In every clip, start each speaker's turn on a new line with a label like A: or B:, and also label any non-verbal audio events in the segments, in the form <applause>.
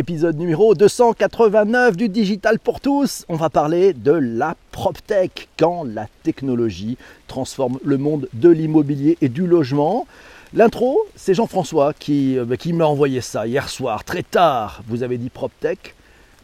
A: épisode numéro 289 du Digital pour tous. On va parler de la PropTech, quand la technologie transforme le monde de l'immobilier et du logement. L'intro, c'est Jean-François qui, euh, qui m'a envoyé ça hier soir, très tard. Vous avez dit PropTech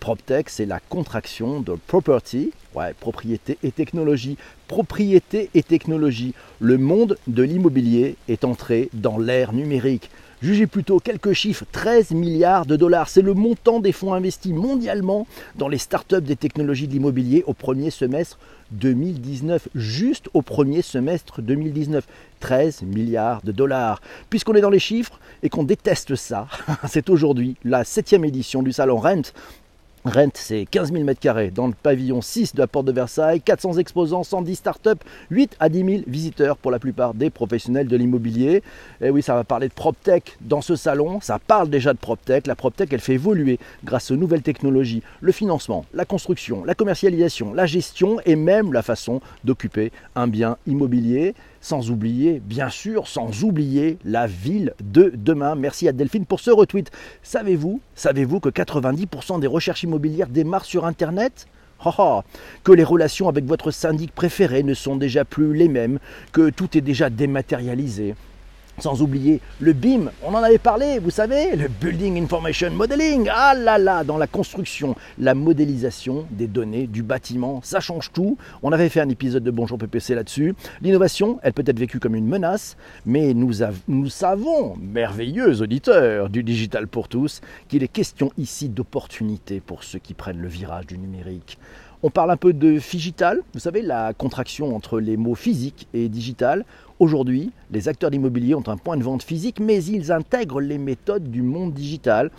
A: PropTech, c'est la contraction de property, ouais, propriété et technologie. Propriété et technologie. Le monde de l'immobilier est entré dans l'ère numérique. Jugez plutôt quelques chiffres, 13 milliards de dollars. C'est le montant des fonds investis mondialement dans les startups des technologies de l'immobilier au premier semestre 2019. Juste au premier semestre 2019. 13 milliards de dollars. Puisqu'on est dans les chiffres et qu'on déteste ça, <laughs> c'est aujourd'hui la septième édition du salon Rent Rent, c'est 15 000 m2 dans le pavillon 6 de la porte de Versailles, 400 exposants, 110 startups, 8 à 10 000 visiteurs pour la plupart des professionnels de l'immobilier. Et oui, ça va parler de PropTech dans ce salon, ça parle déjà de PropTech. La PropTech, elle fait évoluer grâce aux nouvelles technologies, le financement, la construction, la commercialisation, la gestion et même la façon d'occuper un bien immobilier. Sans oublier, bien sûr, sans oublier la ville de demain. Merci à Delphine pour ce retweet. Savez-vous, savez-vous que 90% des recherches immobilières démarrent sur Internet? Que les relations avec votre syndic préféré ne sont déjà plus les mêmes, que tout est déjà dématérialisé, sans oublier le BIM, on en avait parlé, vous savez, le Building Information Modeling. Ah là là, dans la construction, la modélisation des données du bâtiment, ça change tout. On avait fait un épisode de Bonjour PPC là-dessus. L'innovation, elle peut être vécue comme une menace, mais nous, nous savons, merveilleux auditeurs du Digital pour tous, qu'il est question ici d'opportunités pour ceux qui prennent le virage du numérique. On parle un peu de digital, vous savez, la contraction entre les mots physique et digital. Aujourd'hui, les acteurs d'immobilier ont un point de vente physique, mais ils intègrent les méthodes du monde digital.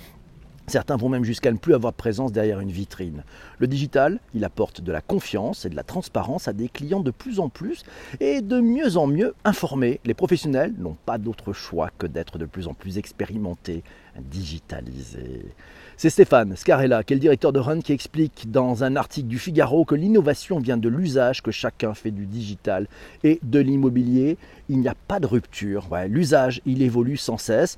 A: Certains vont même jusqu'à ne plus avoir présence derrière une vitrine. Le digital, il apporte de la confiance et de la transparence à des clients de plus en plus et de mieux en mieux informés. Les professionnels n'ont pas d'autre choix que d'être de plus en plus expérimentés, digitalisés. C'est Stéphane Scarella, qui est le directeur de Run, qui explique dans un article du Figaro que l'innovation vient de l'usage que chacun fait du digital et de l'immobilier. Il n'y a pas de rupture. L'usage, il évolue sans cesse.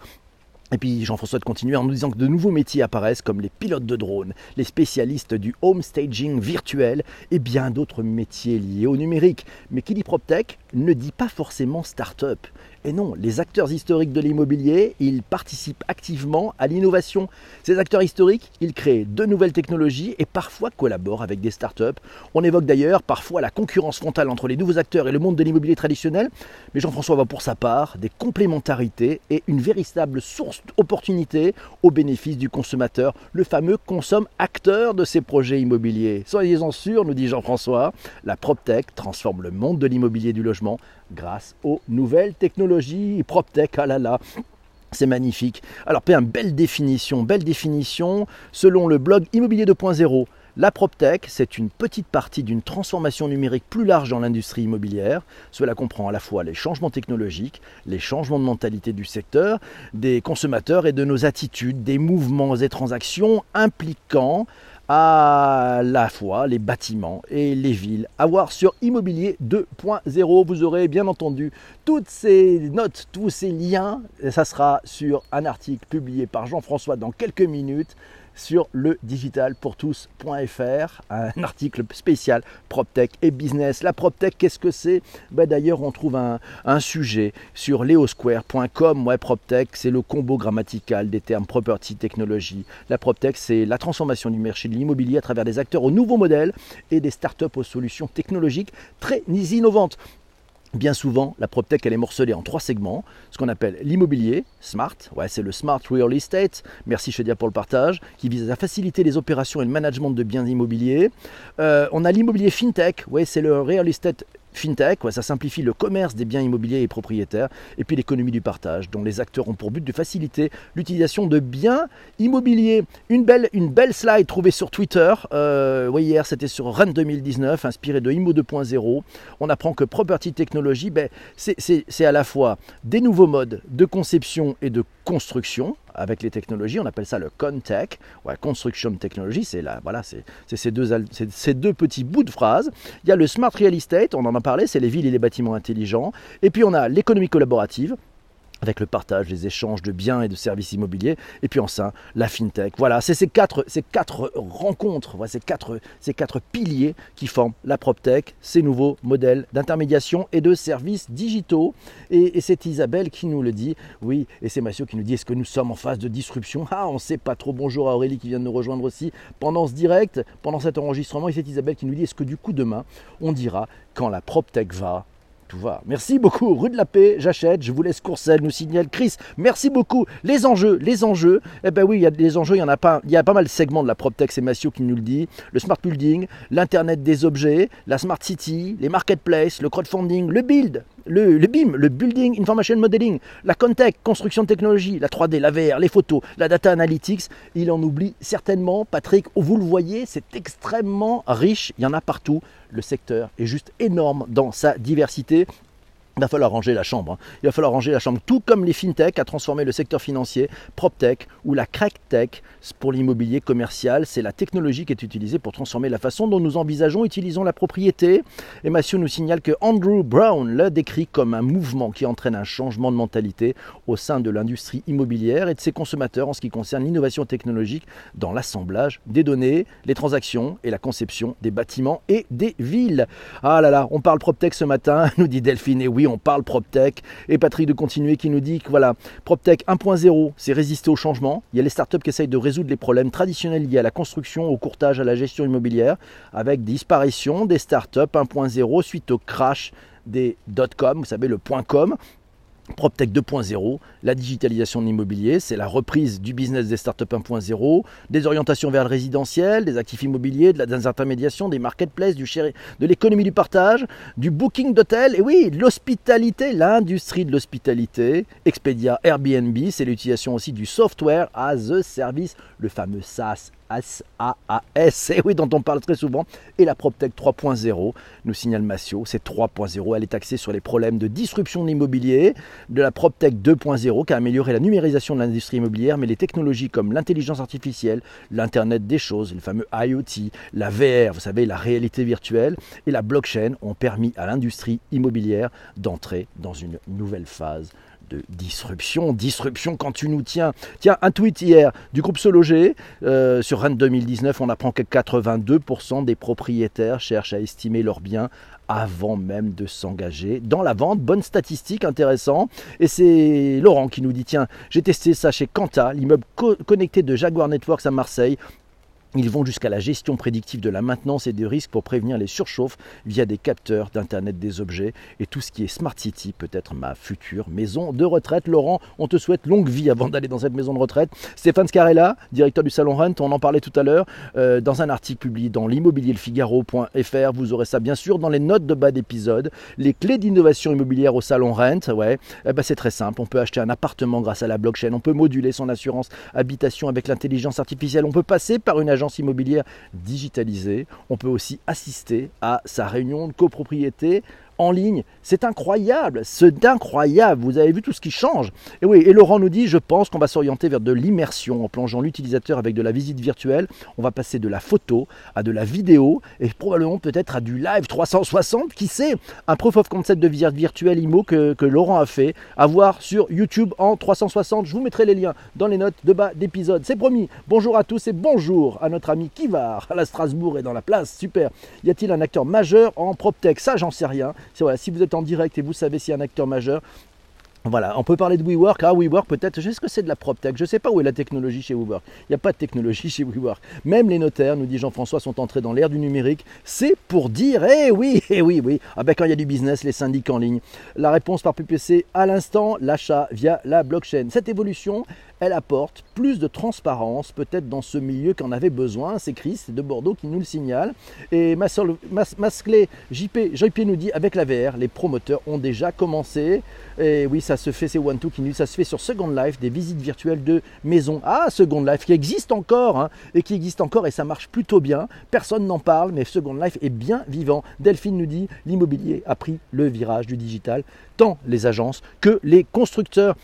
A: Et puis Jean-François de continuer en nous disant que de nouveaux métiers apparaissent comme les pilotes de drones, les spécialistes du home staging virtuel et bien d'autres métiers liés au numérique. Mais qui dit PropTech ne dit pas forcément start-up. Et non, les acteurs historiques de l'immobilier, ils participent activement à l'innovation. Ces acteurs historiques, ils créent de nouvelles technologies et parfois collaborent avec des startups. On évoque d'ailleurs parfois la concurrence frontale entre les nouveaux acteurs et le monde de l'immobilier traditionnel. Mais Jean-François voit pour sa part des complémentarités et une véritable source d'opportunités au bénéfice du consommateur, le fameux consomme acteur de ces projets immobiliers. Soyez-en sûrs, nous dit Jean-François, la PropTech transforme le monde de l'immobilier du logement grâce aux nouvelles technologies. PropTech, ah là là, c'est magnifique. Alors, une belle définition, belle définition. Selon le blog Immobilier 2.0, la PropTech, c'est une petite partie d'une transformation numérique plus large dans l'industrie immobilière. Cela comprend à la fois les changements technologiques, les changements de mentalité du secteur, des consommateurs et de nos attitudes, des mouvements et transactions impliquant à la fois les bâtiments et les villes. À voir sur Immobilier 2.0. Vous aurez bien entendu toutes ces notes, tous ces liens. Ça sera sur un article publié par Jean-François dans quelques minutes sur le digitalpourtous.fr, un <laughs> article spécial PropTech et business. La PropTech, qu'est-ce que c'est? Ben D'ailleurs, on trouve un, sujet sur leosquare.com. PropTech, c'est le combo grammatical des termes property, technologie. La PropTech, c'est la transformation du marché de l'immobilier à travers des acteurs aux nouveaux modèles et des startups aux solutions technologiques très innovantes. Bien souvent, la PropTech, elle est morcelée en trois segments. Ce qu'on appelle l'immobilier, smart, ouais, c'est le smart real estate, merci Chedia pour le partage, qui vise à faciliter les opérations et le management de biens immobiliers. Euh, on a l'immobilier fintech, ouais, c'est le real estate fintech, ça simplifie le commerce des biens immobiliers et propriétaires, et puis l'économie du partage, dont les acteurs ont pour but de faciliter l'utilisation de biens immobiliers. Une belle, slide trouvée sur Twitter, euh, hier c'était sur Run 2019, inspiré de Immo 2.0. On apprend que Property Technology, ben, c'est à la fois des nouveaux modes de conception et de construction, avec les technologies. On appelle ça le Contech, Construction Technology. C'est voilà, ces deux, ces deux petits bouts de phrase. Il y a le Smart Real Estate, on en a parlé, c'est les villes et les bâtiments intelligents. Et puis on a l'économie collaborative avec le partage, les échanges de biens et de services immobiliers, et puis enfin la fintech. Voilà, c'est ces quatre, ces quatre rencontres, ces, quatre, ces quatre piliers qui forment la PropTech, ces nouveaux modèles d'intermédiation et de services digitaux. Et, c'est Isabelle qui nous le dit, oui, et c'est Mathieu qui nous dit, est-ce que nous sommes en phase de disruption? Ah, on ne sait pas trop. Bonjour à Aurélie qui vient de nous rejoindre aussi pendant ce direct, pendant cet enregistrement, et c'est Isabelle qui nous dit, est-ce que du coup demain, on dira quand la PropTech va tout va. Merci beaucoup. Rue de la Paix, j'achète. Je vous laisse Courcelles, nous signale Chris. Merci beaucoup. Les enjeux, les enjeux. Eh ben oui, il y a des enjeux. Il y en a pas. Il y a pas mal de segments de la PropTech. C'est Massio qui nous le dit. Le smart building, l'internet des objets, la smart city, les marketplaces, le crowdfunding, le build, le, BIM, le Building Information Modeling, la Contech, construction de technologie, la 3D, la VR, les photos, la data analytics. Il en oublie certainement. Patrick, vous le voyez, c'est extrêmement riche. Il y en a partout. Le secteur est juste énorme dans sa diversité. Il va falloir ranger la chambre. Hein. Il va falloir ranger la chambre, tout comme les fintech a transformé le secteur financier, PropTech ou la CrackTech pour l'immobilier commercial. C'est la technologie qui est utilisée pour transformer la façon dont nous envisageons, utilisons la propriété. Et Mathieu nous signale que Andrew Brown l'a décrit comme un mouvement qui entraîne un changement de mentalité au sein de l'industrie immobilière et de ses consommateurs en ce qui concerne l'innovation technologique dans l'assemblage des données, les transactions et la conception des bâtiments et des villes. Ah là là, on parle PropTech ce matin, <laughs> nous dit Delphine. Et oui, on parle PropTech. Et Patrick de continuer qui nous dit que voilà, PropTech 1.0, c'est résister au changement. Il y a les startups qui essayent de résoudre les problèmes traditionnels liés à la construction, au courtage, à la gestion immobilière, avec disparition des startups 1.0 suite au crash des dot-com, vous savez, le .com. PropTech 2.0, la digitalisation de l'immobilier, c'est la reprise du business des startups 1.0, des orientations vers le résidentiel, des actifs immobiliers, de la des marketplaces, de l'économie du partage, du booking d'hôtels, et oui, l'hospitalité, l'industrie de l'hospitalité, Expedia, Airbnb, c'est l'utilisation aussi du software as a service, le fameux SaaS SAAS, et oui, dont on parle très souvent, et la PropTech 3.0, nous signale Massio, c'est 3.0, elle est axée sur les problèmes de disruption de l'immobilier, de la PropTech 2.0 qui a amélioré la numérisation de l'industrie immobilière, mais les technologies comme l'intelligence artificielle, l'Internet des choses, le fameux IoT, la VR, vous savez, la réalité virtuelle, et la blockchain ont permis à l'industrie immobilière d'entrer dans une nouvelle phase de disruption. Disruption quand tu nous tiens. Tiens, un tweet hier du groupe Sologer euh, sur Rennes 2019. On apprend que 82% des propriétaires cherchent à estimer leurs biens avant même de s'engager dans la vente. Bonne statistique, intéressant. Et c'est Laurent qui nous dit tiens, j'ai testé ça chez Quanta, l'immeuble connecté de Jaguar Networks à Marseille. Ils vont jusqu'à la gestion prédictive de la maintenance et des risques pour prévenir les surchauffes via des capteurs d'Internet des objets et tout ce qui est Smart City, peut-être ma future maison de retraite. Laurent, on te souhaite longue vie avant d'aller dans cette maison de retraite. Stéphane Scarella, directeur du Salon Rent, on en parlait tout à l'heure, euh, dans un article publié dans l'immobilierfigaro.fr. Vous aurez ça bien sûr dans les notes de bas d'épisode. Les clés d'innovation immobilière au Salon Rent, ouais, eh ben c'est très simple. On peut acheter un appartement grâce à la blockchain, on peut moduler son assurance habitation avec l'intelligence artificielle, on peut passer par une agence immobilière digitalisée. On peut aussi assister à sa réunion de copropriété en ligne. C'est incroyable, c'est incroyable. Vous avez vu tout ce qui change. Et oui, et Laurent nous dit, je pense qu'on va s'orienter vers de l'immersion en plongeant l'utilisateur avec de la visite virtuelle. On va passer de la photo à de la vidéo et probablement peut-être à du live 360. Qui sait? Un proof of concept de visite virtuelle IMO que, que Laurent a fait. À voir sur YouTube en 360. Je vous mettrai les liens dans les notes de bas d'épisode. C'est promis. Bonjour à tous et bonjour à notre ami Kivar à la Strasbourg et dans la place. Super. Y a-t-il un acteur majeur en PropTech Ça, j'en sais rien. Si vous êtes en direct et vous savez s'il y a un acteur majeur, voilà, on peut parler de WeWork. Ah, WeWork, peut-être, je sais ce que c'est de la PropTech. Je ne sais pas où est la technologie chez WeWork. Il n'y a pas de technologie <laughs> chez WeWork. Même les notaires, nous dit Jean-François, sont entrés dans l'ère du numérique. C'est pour dire, eh oui, <laughs> eh oui, oui. Ah ben quand il y a du business, les syndics en ligne. La réponse par PPC, à l'instant, l'achat via la blockchain. Cette évolution, elle apporte plus de transparence peut-être dans ce milieu qu'en avait besoin. C'est Chris de Bordeaux qui nous le signale. Et Masclé JP, JP nous dit avec la VR, les promoteurs ont déjà commencé. Et oui, ça se fait, c'est One qui nous ça se fait sur Second Life, des visites virtuelles de maisons. Ah, Second Life qui existe encore hein, et qui existe encore et ça marche plutôt bien. Personne n'en parle, mais Second Life est bien vivant. Delphine nous dit l'immobilier a pris le virage du digital, tant les agences que les constructeurs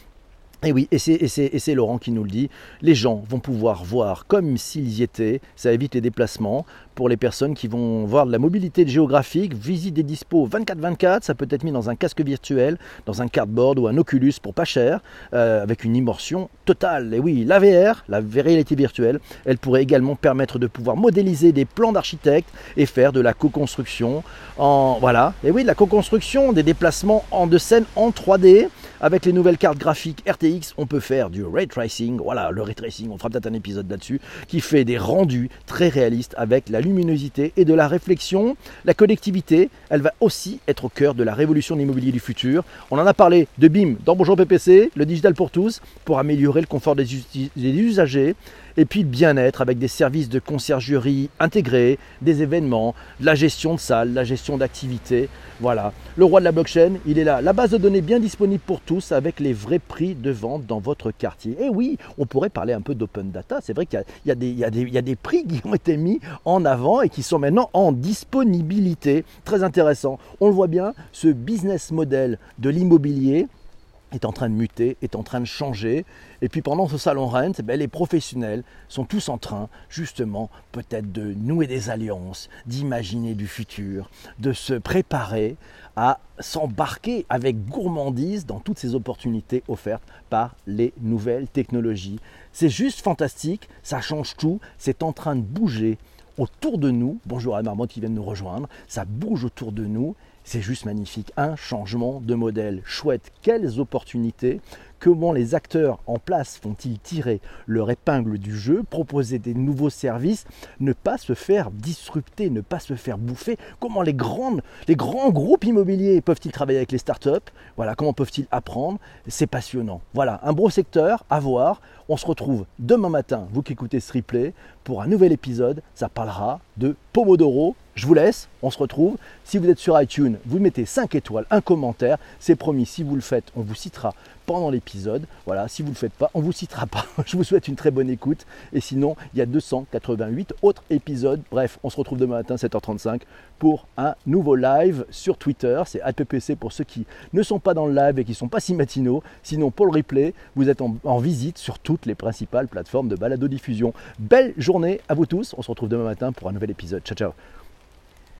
A: Et oui, et c'est Laurent qui nous le dit, les gens vont pouvoir voir comme s'ils y étaient, ça évite les déplacements pour les personnes qui vont voir de la mobilité géographique, visite des dispos 24-24, ça peut être mis dans un casque virtuel, dans un cardboard ou un Oculus pour pas cher, euh, avec une immersion totale. Et oui, la VR, la réalité virtuelle, elle pourrait également permettre de pouvoir modéliser des plans d'architecte et faire de la co-construction en voilà. Et oui, de la co-construction, des déplacements en de scène en 3D avec les nouvelles cartes graphiques RTX, on peut faire du ray tracing. Voilà, le ray tracing, on fera peut-être un épisode là-dessus, qui fait des rendus très réalistes avec la luminosité et de la réflexion. La connectivité, elle va aussi être au cœur de la révolution de l'immobilier du futur. On en a parlé de BIM dans Bonjour PPC, le digital pour tous, pour améliorer le confort des usagers et puis bien-être avec des services de conciergerie intégrés, des événements, la gestion de salles, la gestion d'activités. Voilà, le roi de la blockchain, il est là. La base de données bien disponible pour tous avec les vrais prix de vente dans votre quartier. Et oui, on pourrait parler un peu d'open data. C'est vrai qu'il y, y, a des prix qui ont été mis en avant et qui sont maintenant en disponibilité. Très intéressant. On le voit bien, ce business model de l'immobilier est en train de muter, est en train de changer. Et puis pendant ce salon Rent, eh ben, les professionnels sont tous en train justement peut-être de nouer des alliances, d'imaginer du futur, de se préparer à s'embarquer avec gourmandise dans toutes ces opportunités offertes par les nouvelles technologies. C'est juste fantastique, ça change tout, c'est en train de bouger autour de nous. Bonjour à Marmotte qui vient nous rejoindre, ça bouge autour de nous c'est juste magnifique. Un changement de modèle chouette. Quelles opportunités Comment les acteurs en place font-ils tirer leur épingle du jeu, proposer des nouveaux services, ne pas se faire disrupter, ne pas se faire bouffer? Comment les, grandes, les grands groupes immobiliers peuvent-ils travailler avec les startups Voilà, comment peuvent-ils apprendre? C'est passionnant. Voilà, un beau secteur à voir. On se retrouve demain matin, vous qui écoutez ce replay, pour un nouvel épisode. Ça parlera de Pomodoro. Je vous laisse, on se retrouve. Si vous êtes sur iTunes, vous mettez 5 étoiles, un commentaire. C'est promis, si vous le faites, on vous citera pendant l'épisode. Voilà, si vous ne le faites pas, on ne vous citera pas. <laughs> Je vous souhaite une très bonne écoute. Et sinon, il y a 288 autres épisodes. Bref, on se retrouve demain matin, 7h35, pour un nouveau live sur Twitter. C'est APPC pour ceux qui ne sont pas dans le live et qui ne sont pas si matinaux. Sinon, pour le replay, vous êtes en, en visite sur toutes les principales plateformes de balado-diffusion. Belle journée à vous tous. On se retrouve demain matin pour un nouvel épisode. Ciao, ciao.